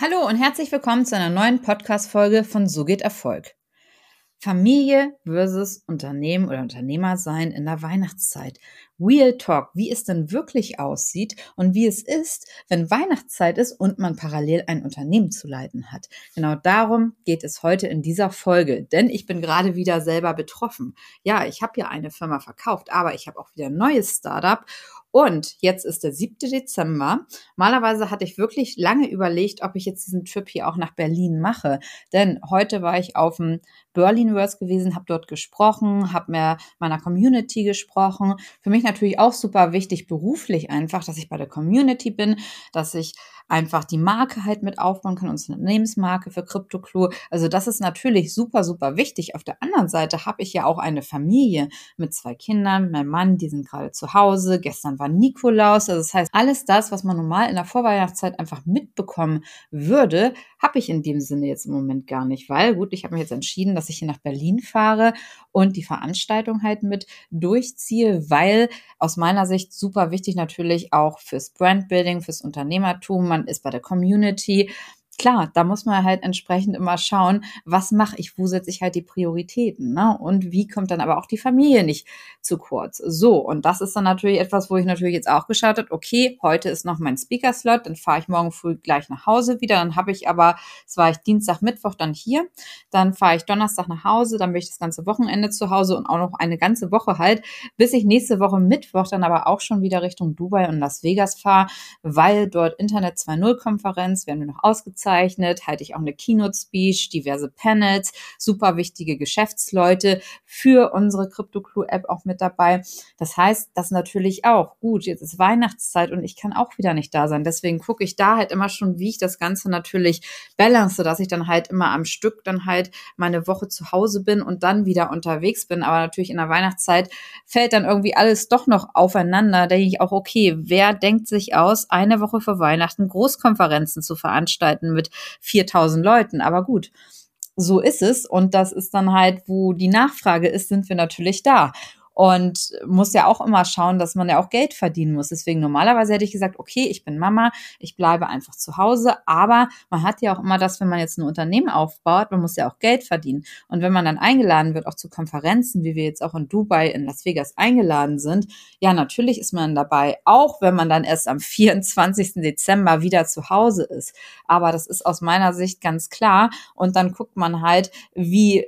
Hallo und herzlich willkommen zu einer neuen Podcast-Folge von So geht Erfolg. Familie versus Unternehmen oder Unternehmer sein in der Weihnachtszeit. Real Talk, wie es denn wirklich aussieht und wie es ist, wenn Weihnachtszeit ist und man parallel ein Unternehmen zu leiten hat. Genau darum geht es heute in dieser Folge, denn ich bin gerade wieder selber betroffen. Ja, ich habe ja eine Firma verkauft, aber ich habe auch wieder ein neues Startup und jetzt ist der 7. Dezember. Malerweise hatte ich wirklich lange überlegt, ob ich jetzt diesen Trip hier auch nach Berlin mache. Denn heute war ich auf dem Berlinverse gewesen, habe dort gesprochen, habe mir meiner Community gesprochen. Für mich natürlich auch super wichtig beruflich einfach, dass ich bei der Community bin, dass ich einfach die Marke halt mit aufbauen kann, unsere Unternehmensmarke für CryptoClue. Also das ist natürlich super, super wichtig. Auf der anderen Seite habe ich ja auch eine Familie mit zwei Kindern, mein Mann, die sind gerade zu Hause. Gestern war Nikolaus. Also das heißt, alles das, was man normal in der Vorweihnachtszeit einfach mitbekommen würde, habe ich in dem Sinne jetzt im Moment gar nicht, weil gut, ich habe mich jetzt entschieden, dass ich hier nach Berlin fahre und die Veranstaltung halt mit durchziehe, weil aus meiner Sicht super wichtig natürlich auch fürs Brandbuilding, fürs Unternehmertum. Man ist bei der Community klar, da muss man halt entsprechend immer schauen, was mache ich, wo setze ich halt die Prioritäten, ne? Und wie kommt dann aber auch die Familie nicht zu kurz. So, und das ist dann natürlich etwas, wo ich natürlich jetzt auch geschaut habe, okay, heute ist noch mein Speaker-Slot, dann fahre ich morgen früh gleich nach Hause wieder, dann habe ich aber, es war ich Dienstag, Mittwoch dann hier, dann fahre ich Donnerstag nach Hause, dann bin ich das ganze Wochenende zu Hause und auch noch eine ganze Woche halt, bis ich nächste Woche Mittwoch dann aber auch schon wieder Richtung Dubai und Las Vegas fahre, weil dort Internet 2.0 Konferenz werden wir noch ausgezahlt aufgezeichnet, halte ich auch eine Keynote-Speech, diverse Panels, super wichtige Geschäftsleute für unsere CryptoClue-App auch mit dabei. Das heißt, das natürlich auch, gut, jetzt ist Weihnachtszeit und ich kann auch wieder nicht da sein. Deswegen gucke ich da halt immer schon, wie ich das Ganze natürlich balance, dass ich dann halt immer am Stück dann halt meine Woche zu Hause bin und dann wieder unterwegs bin. Aber natürlich in der Weihnachtszeit fällt dann irgendwie alles doch noch aufeinander. Da denke ich auch, okay, wer denkt sich aus, eine Woche vor Weihnachten Großkonferenzen zu veranstalten mit 4000 Leuten. Aber gut, so ist es. Und das ist dann halt, wo die Nachfrage ist, sind wir natürlich da und muss ja auch immer schauen, dass man ja auch Geld verdienen muss. Deswegen normalerweise hätte ich gesagt, okay, ich bin Mama, ich bleibe einfach zu Hause, aber man hat ja auch immer das, wenn man jetzt ein Unternehmen aufbaut, man muss ja auch Geld verdienen. Und wenn man dann eingeladen wird, auch zu Konferenzen, wie wir jetzt auch in Dubai, in Las Vegas eingeladen sind, ja, natürlich ist man dabei, auch wenn man dann erst am 24. Dezember wieder zu Hause ist. Aber das ist aus meiner Sicht ganz klar. Und dann guckt man halt, wie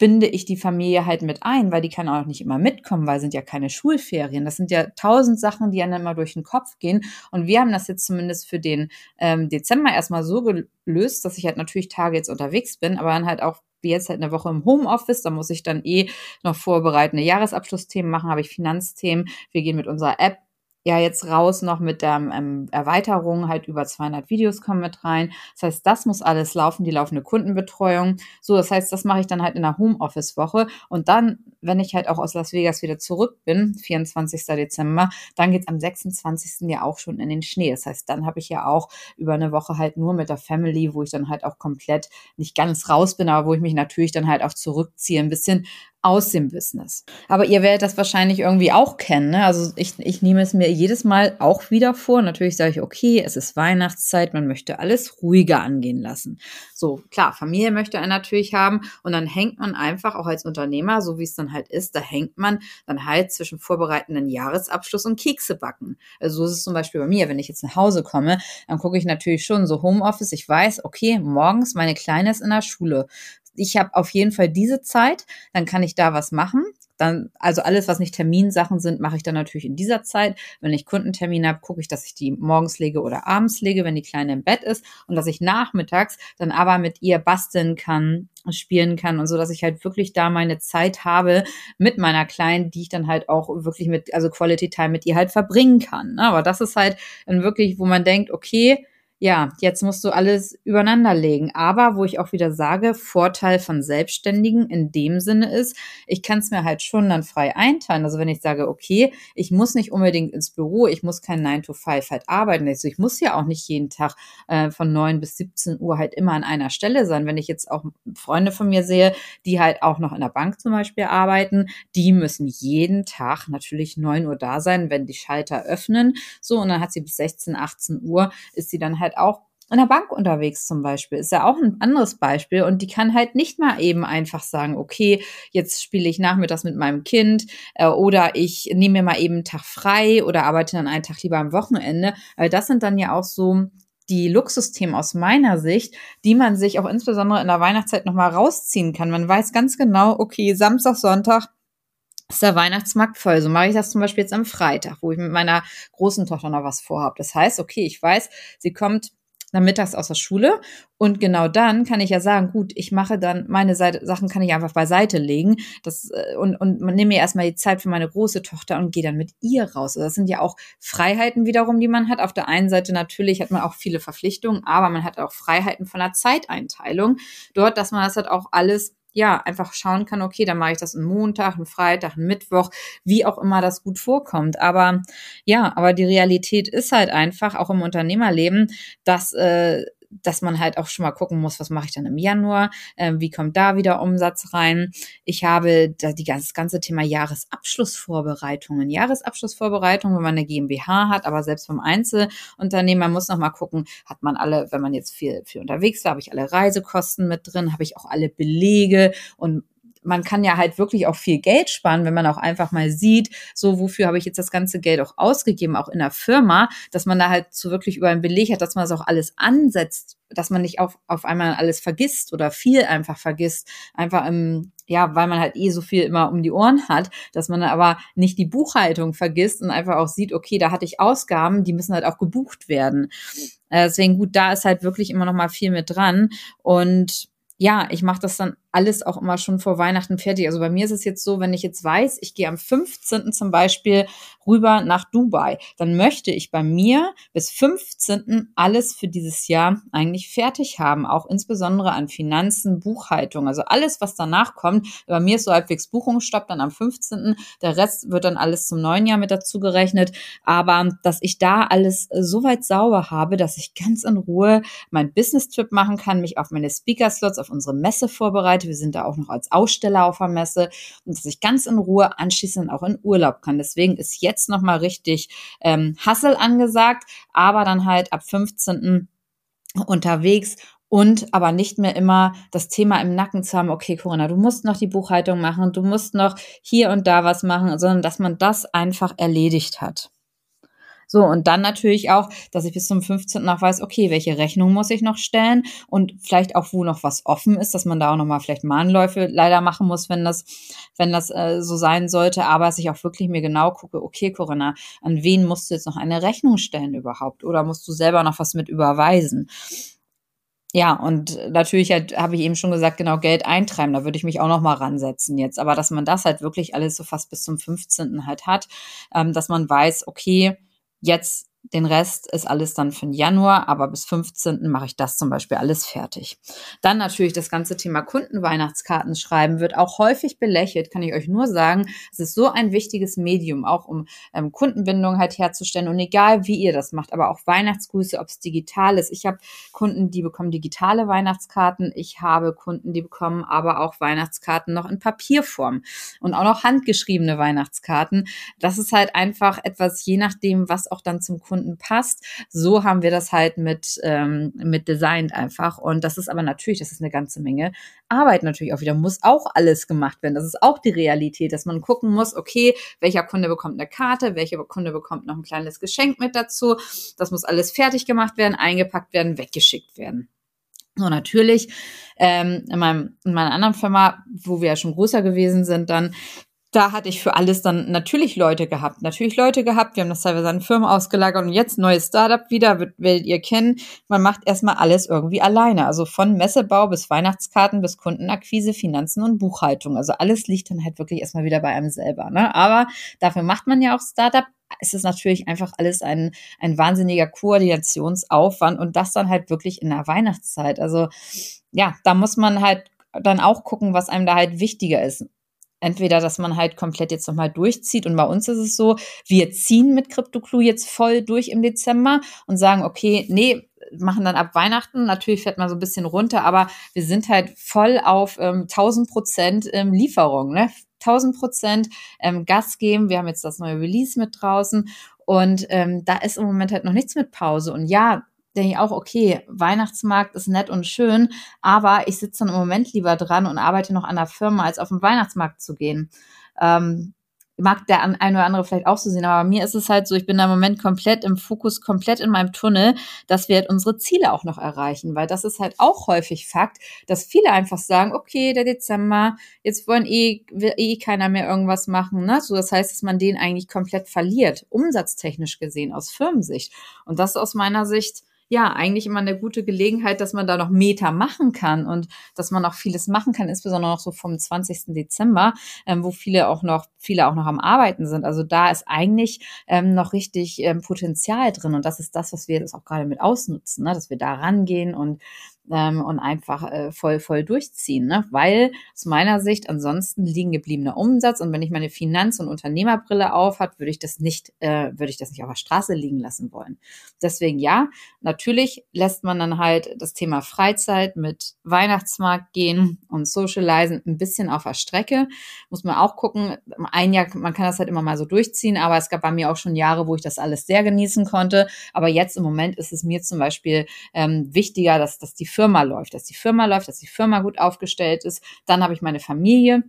binde ich die Familie halt mit ein, weil die kann auch nicht immer mitkommen, weil sind ja keine Schulferien. Das sind ja tausend Sachen, die einem immer durch den Kopf gehen. Und wir haben das jetzt zumindest für den ähm, Dezember erstmal so gelöst, dass ich halt natürlich Tage jetzt unterwegs bin, aber dann halt auch wie jetzt halt eine Woche im Homeoffice, da muss ich dann eh noch vorbereitende Jahresabschlussthemen machen, habe ich Finanzthemen. Wir gehen mit unserer App ja jetzt raus noch mit der ähm, Erweiterung, halt über 200 Videos kommen mit rein. Das heißt, das muss alles laufen, die laufende Kundenbetreuung. So, das heißt, das mache ich dann halt in der Homeoffice-Woche. Und dann, wenn ich halt auch aus Las Vegas wieder zurück bin, 24. Dezember, dann geht's am 26. ja auch schon in den Schnee. Das heißt, dann habe ich ja auch über eine Woche halt nur mit der Family, wo ich dann halt auch komplett nicht ganz raus bin, aber wo ich mich natürlich dann halt auch zurückziehe, ein bisschen aus dem Business. Aber ihr werdet das wahrscheinlich irgendwie auch kennen. Ne? Also ich, ich nehme es mir jedes Mal auch wieder vor. Natürlich sage ich, okay, es ist Weihnachtszeit, man möchte alles ruhiger angehen lassen. So, klar, Familie möchte er natürlich haben und dann hängt man einfach auch als Unternehmer, so wie es dann halt ist, da hängt man dann halt zwischen vorbereitenden Jahresabschluss und Kekse backen. Also so ist es zum Beispiel bei mir, wenn ich jetzt nach Hause komme, dann gucke ich natürlich schon so Homeoffice. Ich weiß, okay, morgens meine Kleine ist in der Schule ich habe auf jeden Fall diese Zeit, dann kann ich da was machen. Dann, also alles, was nicht Terminsachen sind, mache ich dann natürlich in dieser Zeit. Wenn ich Kundentermine habe, gucke ich, dass ich die morgens lege oder abends lege, wenn die Kleine im Bett ist und dass ich nachmittags dann aber mit ihr basteln kann, spielen kann und so, dass ich halt wirklich da meine Zeit habe mit meiner Kleinen, die ich dann halt auch wirklich mit, also Quality Time mit ihr halt verbringen kann. Ne? Aber das ist halt dann wirklich, wo man denkt, okay, ja, jetzt musst du alles übereinander legen. Aber wo ich auch wieder sage, Vorteil von Selbstständigen in dem Sinne ist, ich kann es mir halt schon dann frei einteilen. Also wenn ich sage, okay, ich muss nicht unbedingt ins Büro, ich muss kein 9 to 5 halt arbeiten. Also ich muss ja auch nicht jeden Tag äh, von 9 bis 17 Uhr halt immer an einer Stelle sein. Wenn ich jetzt auch Freunde von mir sehe, die halt auch noch in der Bank zum Beispiel arbeiten, die müssen jeden Tag natürlich 9 Uhr da sein, wenn die Schalter öffnen. So, und dann hat sie bis 16, 18 Uhr, ist sie dann halt halt auch in der Bank unterwegs zum Beispiel, ist ja auch ein anderes Beispiel und die kann halt nicht mal eben einfach sagen, okay, jetzt spiele ich nachmittags mit meinem Kind äh, oder ich nehme mir mal eben einen Tag frei oder arbeite dann einen Tag lieber am Wochenende. Weil das sind dann ja auch so die Luxusthemen aus meiner Sicht, die man sich auch insbesondere in der Weihnachtszeit nochmal rausziehen kann. Man weiß ganz genau, okay, Samstag, Sonntag ist der Weihnachtsmarkt voll. So mache ich das zum Beispiel jetzt am Freitag, wo ich mit meiner großen Tochter noch was vorhabe. Das heißt, okay, ich weiß, sie kommt dann mittags aus der Schule und genau dann kann ich ja sagen, gut, ich mache dann meine Seite, Sachen kann ich einfach beiseite legen das, äh, und, und nehme mir erstmal die Zeit für meine große Tochter und gehe dann mit ihr raus. Also das sind ja auch Freiheiten wiederum, die man hat. Auf der einen Seite natürlich hat man auch viele Verpflichtungen, aber man hat auch Freiheiten von der Zeiteinteilung. Dort, dass man das halt auch alles ja, einfach schauen kann, okay, dann mache ich das einen Montag, einen Freitag, einen Mittwoch, wie auch immer das gut vorkommt. Aber ja, aber die Realität ist halt einfach, auch im Unternehmerleben, dass äh, dass man halt auch schon mal gucken muss, was mache ich dann im Januar, äh, wie kommt da wieder Umsatz rein. Ich habe da die ganze, das ganze Thema Jahresabschlussvorbereitungen. Jahresabschlussvorbereitungen, wenn man eine GmbH hat, aber selbst vom Einzelunternehmer muss noch mal gucken, hat man alle, wenn man jetzt viel, viel unterwegs war, habe ich alle Reisekosten mit drin, habe ich auch alle Belege und man kann ja halt wirklich auch viel Geld sparen, wenn man auch einfach mal sieht, so wofür habe ich jetzt das ganze Geld auch ausgegeben, auch in der Firma, dass man da halt so wirklich über einen Beleg hat, dass man das auch alles ansetzt, dass man nicht auf, auf einmal alles vergisst oder viel einfach vergisst, einfach im, ja, weil man halt eh so viel immer um die Ohren hat, dass man aber nicht die Buchhaltung vergisst und einfach auch sieht, okay, da hatte ich Ausgaben, die müssen halt auch gebucht werden. Äh, deswegen gut, da ist halt wirklich immer noch mal viel mit dran und ja, ich mache das dann alles auch immer schon vor Weihnachten fertig. Also bei mir ist es jetzt so, wenn ich jetzt weiß, ich gehe am 15. zum Beispiel rüber nach Dubai, dann möchte ich bei mir bis 15. alles für dieses Jahr eigentlich fertig haben, auch insbesondere an Finanzen, Buchhaltung, also alles, was danach kommt. Bei mir ist so halbwegs Buchungsstopp dann am 15. Der Rest wird dann alles zum neuen Jahr mit dazu gerechnet. Aber dass ich da alles so weit sauber habe, dass ich ganz in Ruhe mein Business-Trip machen kann, mich auf meine Speaker-Slots, auf unsere Messe vorbereite. Wir sind da auch noch als Aussteller auf der Messe und dass ich ganz in Ruhe anschließend auch in Urlaub kann. Deswegen ist jetzt nochmal richtig ähm, Hassel angesagt, aber dann halt ab 15. unterwegs und aber nicht mehr immer das Thema im Nacken zu haben, okay, Corinna, du musst noch die Buchhaltung machen, du musst noch hier und da was machen, sondern dass man das einfach erledigt hat. So, und dann natürlich auch, dass ich bis zum 15. noch weiß, okay, welche Rechnung muss ich noch stellen und vielleicht auch, wo noch was offen ist, dass man da auch nochmal vielleicht Mahnläufe leider machen muss, wenn das, wenn das äh, so sein sollte, aber dass ich auch wirklich mir genau gucke, okay, Corinna, an wen musst du jetzt noch eine Rechnung stellen überhaupt? Oder musst du selber noch was mit überweisen? Ja, und natürlich halt, habe ich eben schon gesagt, genau Geld eintreiben. Da würde ich mich auch noch mal ransetzen jetzt. Aber dass man das halt wirklich alles so fast bis zum 15. halt hat, ähm, dass man weiß, okay, Jetzt den Rest ist alles dann für den Januar, aber bis 15. mache ich das zum Beispiel alles fertig. Dann natürlich das ganze Thema Kundenweihnachtskarten schreiben wird auch häufig belächelt, kann ich euch nur sagen. Es ist so ein wichtiges Medium, auch um ähm, Kundenbindung halt herzustellen. Und egal wie ihr das macht, aber auch Weihnachtsgrüße, ob es digital ist. Ich habe Kunden, die bekommen digitale Weihnachtskarten. Ich habe Kunden, die bekommen aber auch Weihnachtskarten noch in Papierform und auch noch handgeschriebene Weihnachtskarten. Das ist halt einfach etwas, je nachdem, was auch dann zum Kunden passt. So haben wir das halt mit, ähm, mit designt einfach. Und das ist aber natürlich, das ist eine ganze Menge Arbeit natürlich auch wieder. Muss auch alles gemacht werden. Das ist auch die Realität, dass man gucken muss, okay, welcher Kunde bekommt eine Karte, welcher Kunde bekommt noch ein kleines Geschenk mit dazu. Das muss alles fertig gemacht werden, eingepackt werden, weggeschickt werden. So, natürlich, ähm, in, meinem, in meiner anderen Firma, wo wir ja schon größer gewesen sind, dann da hatte ich für alles dann natürlich Leute gehabt. Natürlich Leute gehabt. Wir haben das teilweise an Firmen ausgelagert und jetzt neues Startup wieder, werdet ihr kennen. Man macht erstmal alles irgendwie alleine. Also von Messebau bis Weihnachtskarten bis Kundenakquise, Finanzen und Buchhaltung. Also alles liegt dann halt wirklich erstmal wieder bei einem selber. Ne? Aber dafür macht man ja auch Startup. Es ist natürlich einfach alles ein, ein wahnsinniger Koordinationsaufwand und das dann halt wirklich in der Weihnachtszeit. Also ja, da muss man halt dann auch gucken, was einem da halt wichtiger ist entweder, dass man halt komplett jetzt nochmal durchzieht und bei uns ist es so, wir ziehen mit CryptoClue jetzt voll durch im Dezember und sagen, okay, nee, machen dann ab Weihnachten. Natürlich fährt man so ein bisschen runter, aber wir sind halt voll auf ähm, 1000 Prozent ähm, Lieferung, ne? 1000 Prozent ähm, Gas geben. Wir haben jetzt das neue Release mit draußen und ähm, da ist im Moment halt noch nichts mit Pause. Und ja, denke ich auch, okay, Weihnachtsmarkt ist nett und schön, aber ich sitze dann im Moment lieber dran und arbeite noch an der Firma, als auf den Weihnachtsmarkt zu gehen. Ähm, mag der eine oder andere vielleicht auch so sehen, aber mir ist es halt so, ich bin da im Moment komplett im Fokus, komplett in meinem Tunnel, dass wir halt unsere Ziele auch noch erreichen, weil das ist halt auch häufig Fakt, dass viele einfach sagen, okay, der Dezember, jetzt wollen eh, will eh keiner mehr irgendwas machen, ne? So, das heißt, dass man den eigentlich komplett verliert, umsatztechnisch gesehen, aus Firmensicht. Und das ist aus meiner Sicht ja eigentlich immer eine gute Gelegenheit, dass man da noch Meter machen kann und dass man auch vieles machen kann, insbesondere noch so vom 20. Dezember, ähm, wo viele auch noch, viele auch noch am Arbeiten sind. Also da ist eigentlich ähm, noch richtig ähm, Potenzial drin und das ist das, was wir jetzt auch gerade mit ausnutzen, ne? dass wir da rangehen und ähm, und einfach äh, voll, voll durchziehen. Ne? Weil aus meiner Sicht ansonsten liegen gebliebener Umsatz und wenn ich meine Finanz- und Unternehmerbrille aufhat, würde ich das nicht, äh, würde ich das nicht auf der Straße liegen lassen wollen. Deswegen ja, natürlich lässt man dann halt das Thema Freizeit mit Weihnachtsmarkt gehen und Socializen ein bisschen auf der Strecke. Muss man auch gucken. Ein Jahr, man kann das halt immer mal so durchziehen, aber es gab bei mir auch schon Jahre, wo ich das alles sehr genießen konnte. Aber jetzt im Moment ist es mir zum Beispiel ähm, wichtiger, dass, dass die Firma läuft, dass die Firma läuft, dass die Firma gut aufgestellt ist. Dann habe ich meine Familie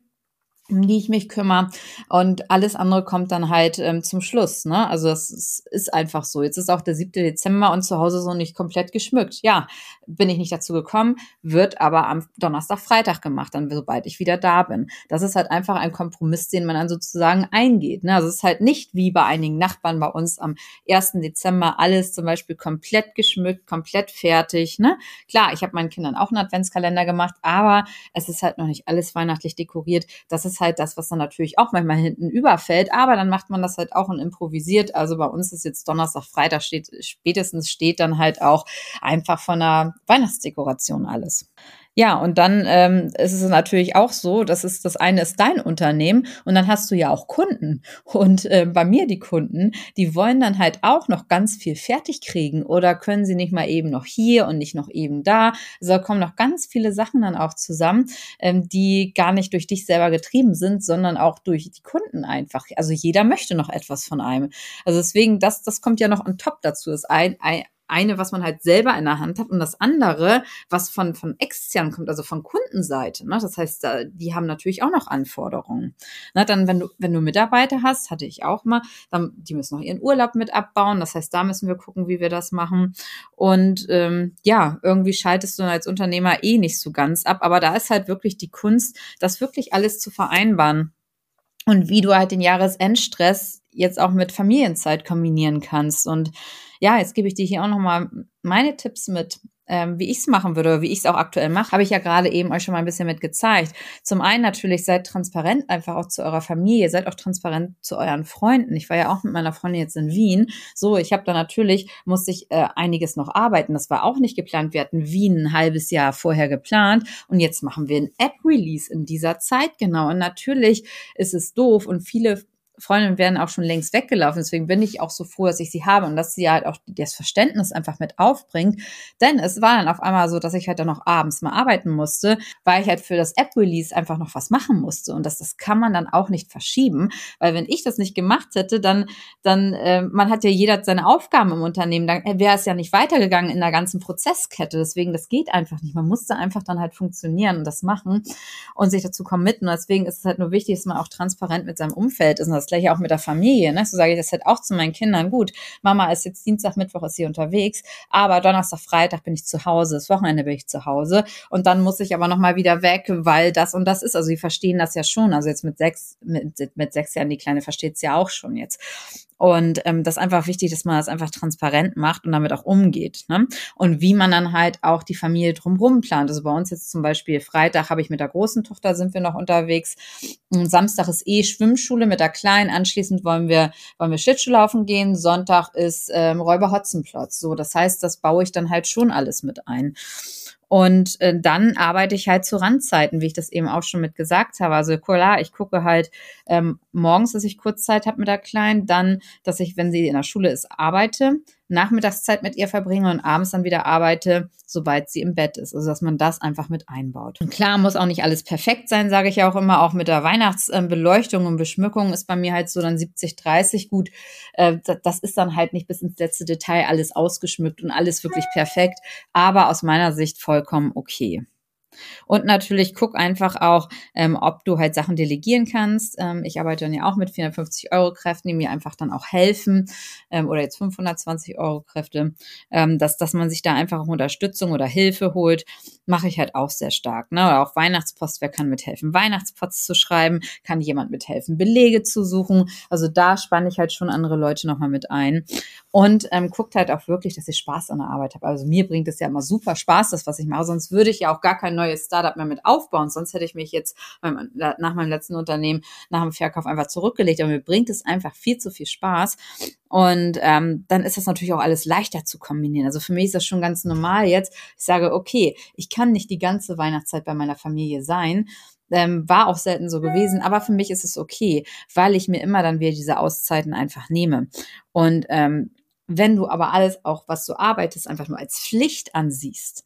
um die ich mich kümmere. Und alles andere kommt dann halt ähm, zum Schluss. Ne? Also das ist, einfach so. Jetzt ist auch der 7. Dezember und zu Hause so nicht komplett geschmückt. Ja, bin ich nicht dazu gekommen, wird aber am Donnerstag, Freitag gemacht, dann sobald ich wieder da bin. Das ist halt einfach ein Kompromiss, den man dann sozusagen eingeht. Ne? Also es ist halt nicht wie bei einigen Nachbarn bei uns am 1. Dezember alles zum Beispiel komplett geschmückt, komplett fertig. Ne? Klar, ich habe meinen Kindern auch einen Adventskalender gemacht, aber es ist halt noch nicht alles weihnachtlich dekoriert. Das ist halt das, was dann natürlich auch manchmal hinten überfällt, aber dann macht man das halt auch und improvisiert. Also bei uns ist jetzt Donnerstag, Freitag steht, spätestens steht dann halt auch einfach von der Weihnachtsdekoration alles. Ja, und dann ähm, ist es natürlich auch so, das ist das eine ist dein Unternehmen und dann hast du ja auch Kunden. Und äh, bei mir die Kunden, die wollen dann halt auch noch ganz viel fertig kriegen oder können sie nicht mal eben noch hier und nicht noch eben da. Also da kommen noch ganz viele Sachen dann auch zusammen, ähm, die gar nicht durch dich selber getrieben sind, sondern auch durch die Kunden einfach. Also jeder möchte noch etwas von einem. Also deswegen, das, das kommt ja noch on top dazu. Ist ein, ein eine, was man halt selber in der Hand hat und das andere, was von, von extern kommt, also von Kundenseite. Ne? Das heißt, die haben natürlich auch noch Anforderungen. Na, dann, wenn du, wenn du Mitarbeiter hast, hatte ich auch mal, dann, die müssen noch ihren Urlaub mit abbauen. Das heißt, da müssen wir gucken, wie wir das machen. Und ähm, ja, irgendwie schaltest du als Unternehmer eh nicht so ganz ab. Aber da ist halt wirklich die Kunst, das wirklich alles zu vereinbaren. Und wie du halt den Jahresendstress jetzt auch mit Familienzeit kombinieren kannst. Und ja, jetzt gebe ich dir hier auch nochmal meine Tipps mit, ähm, wie ich es machen würde, wie ich es auch aktuell mache, habe ich ja gerade eben euch schon mal ein bisschen mit gezeigt. Zum einen natürlich seid transparent einfach auch zu eurer Familie, seid auch transparent zu euren Freunden. Ich war ja auch mit meiner Freundin jetzt in Wien. So, ich habe da natürlich, musste ich äh, einiges noch arbeiten. Das war auch nicht geplant. Wir hatten Wien ein halbes Jahr vorher geplant und jetzt machen wir ein App-Release in dieser Zeit genau. Und natürlich ist es doof und viele Freundinnen wären auch schon längst weggelaufen. Deswegen bin ich auch so froh, dass ich sie habe und dass sie halt auch das Verständnis einfach mit aufbringt. Denn es war dann auf einmal so, dass ich halt dann noch abends mal arbeiten musste, weil ich halt für das App-Release einfach noch was machen musste. Und das, das kann man dann auch nicht verschieben, weil wenn ich das nicht gemacht hätte, dann, dann, äh, man hat ja jeder seine Aufgaben im Unternehmen, dann wäre es ja nicht weitergegangen in der ganzen Prozesskette. Deswegen, das geht einfach nicht. Man musste einfach dann halt funktionieren und das machen und sich dazu committen. Und deswegen ist es halt nur wichtig, dass man auch transparent mit seinem Umfeld ist. Und das gleiche auch mit der Familie. Ne? So sage ich das halt auch zu meinen Kindern. Gut, Mama ist jetzt Dienstag, Mittwoch ist sie unterwegs, aber Donnerstag, Freitag bin ich zu Hause, das Wochenende bin ich zu Hause und dann muss ich aber nochmal wieder weg, weil das und das ist. Also sie verstehen das ja schon. Also jetzt mit sechs, mit, mit sechs Jahren, die Kleine versteht es ja auch schon jetzt. Und ähm, das ist einfach wichtig, dass man das einfach transparent macht und damit auch umgeht. Ne? Und wie man dann halt auch die Familie drumherum plant. Also bei uns jetzt zum Beispiel Freitag habe ich mit der großen Tochter sind wir noch unterwegs. Und Samstag ist eh Schwimmschule mit der Kleinen. Anschließend wollen wir, wollen wir Schlittschuhlaufen gehen. Sonntag ist ähm, Räuber Hotzenplotz. So, das heißt, das baue ich dann halt schon alles mit ein. Und äh, dann arbeite ich halt zu Randzeiten, wie ich das eben auch schon mit gesagt habe. Also klar, ich gucke halt ähm, morgens, dass ich Kurzzeit habe mit der Kleinen, dann, dass ich, wenn sie in der Schule ist, arbeite, Nachmittagszeit mit ihr verbringe und abends dann wieder arbeite, sobald sie im Bett ist. Also dass man das einfach mit einbaut. Und klar muss auch nicht alles perfekt sein, sage ich ja auch immer. Auch mit der Weihnachtsbeleuchtung und Beschmückung ist bei mir halt so dann 70, 30 gut. Äh, das ist dann halt nicht bis ins letzte Detail alles ausgeschmückt und alles wirklich perfekt, aber aus meiner Sicht vollkommen okay. Und natürlich guck einfach auch, ähm, ob du halt Sachen delegieren kannst. Ähm, ich arbeite dann ja auch mit 450 Euro Kräften, die mir einfach dann auch helfen ähm, oder jetzt 520 Euro Kräfte, ähm, dass, dass man sich da einfach Unterstützung oder Hilfe holt, mache ich halt auch sehr stark. Ne? Oder auch Weihnachtspost, wer kann mithelfen, Weihnachtspost zu schreiben, kann jemand mithelfen, Belege zu suchen. Also da spanne ich halt schon andere Leute nochmal mit ein und ähm, guckt halt auch wirklich, dass ich Spaß an der Arbeit habe. Also mir bringt es ja immer super Spaß, das, was ich mache, sonst würde ich ja auch gar kein neues Startup mehr mit aufbauen. Sonst hätte ich mich jetzt nach meinem letzten Unternehmen, nach dem Verkauf einfach zurückgelegt. Aber mir bringt es einfach viel zu viel Spaß. Und ähm, dann ist das natürlich auch alles leichter zu kombinieren. Also für mich ist das schon ganz normal jetzt. Ich sage, okay, ich kann nicht die ganze Weihnachtszeit bei meiner Familie sein. Ähm, war auch selten so gewesen, aber für mich ist es okay, weil ich mir immer dann wieder diese Auszeiten einfach nehme. Und ähm, wenn du aber alles auch, was du arbeitest, einfach nur als Pflicht ansiehst,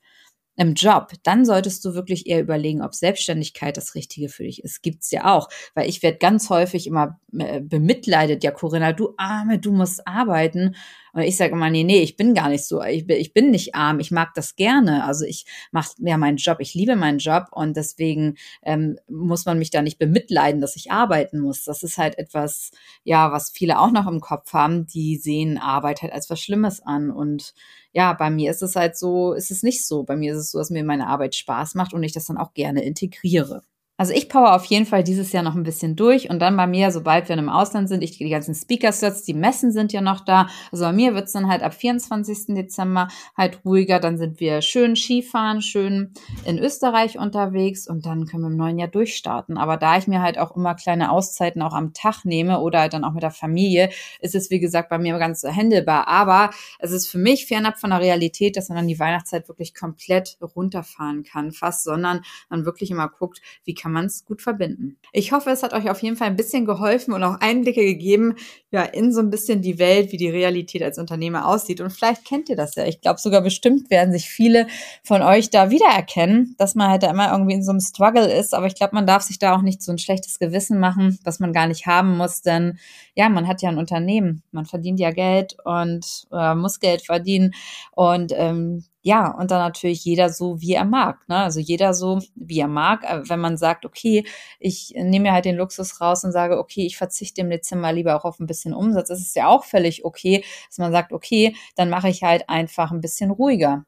im Job, dann solltest du wirklich eher überlegen, ob Selbstständigkeit das Richtige für dich ist. Gibt's ja auch, weil ich werde ganz häufig immer äh, bemitleidet. Ja, Corinna, du Arme, du musst arbeiten. Und ich sage immer, nee, nee, ich bin gar nicht so. Ich bin, ich bin nicht arm. Ich mag das gerne. Also ich mache ja meinen Job. Ich liebe meinen Job und deswegen ähm, muss man mich da nicht bemitleiden, dass ich arbeiten muss. Das ist halt etwas, ja, was viele auch noch im Kopf haben. Die sehen Arbeit halt als was Schlimmes an und ja, bei mir ist es halt so, ist es nicht so. Bei mir ist es so, dass mir meine Arbeit Spaß macht und ich das dann auch gerne integriere. Also ich power auf jeden Fall dieses Jahr noch ein bisschen durch und dann bei mir, sobald wir im Ausland sind, ich die ganzen Speaker-Slots, die Messen sind ja noch da. Also bei mir wird's dann halt ab 24. Dezember halt ruhiger. Dann sind wir schön Skifahren, schön in Österreich unterwegs und dann können wir im neuen Jahr durchstarten. Aber da ich mir halt auch immer kleine Auszeiten auch am Tag nehme oder halt dann auch mit der Familie, ist es wie gesagt bei mir ganz händelbar. Aber es ist für mich fernab von der Realität, dass man dann die Weihnachtszeit wirklich komplett runterfahren kann, fast, sondern man wirklich immer guckt, wie kann man es gut verbinden. Ich hoffe, es hat euch auf jeden Fall ein bisschen geholfen und auch Einblicke gegeben, ja, in so ein bisschen die Welt, wie die Realität als Unternehmer aussieht. Und vielleicht kennt ihr das ja. Ich glaube sogar bestimmt werden sich viele von euch da wiedererkennen, dass man halt da immer irgendwie in so einem Struggle ist. Aber ich glaube, man darf sich da auch nicht so ein schlechtes Gewissen machen, was man gar nicht haben muss, denn ja, man hat ja ein Unternehmen, man verdient ja Geld und äh, muss Geld verdienen und ähm, ja, und dann natürlich jeder so, wie er mag. Ne? Also jeder so, wie er mag. Äh, wenn man sagt, okay, ich nehme mir halt den Luxus raus und sage, okay, ich verzichte im Dezember lieber auch auf ein bisschen Umsatz, das ist ja auch völlig okay, dass man sagt, okay, dann mache ich halt einfach ein bisschen ruhiger.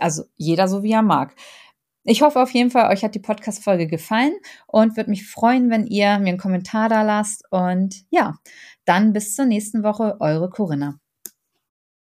Also jeder so, wie er mag. Ich hoffe auf jeden Fall, euch hat die Podcast-Folge gefallen und würde mich freuen, wenn ihr mir einen Kommentar da lasst. Und ja, dann bis zur nächsten Woche, eure Corinna.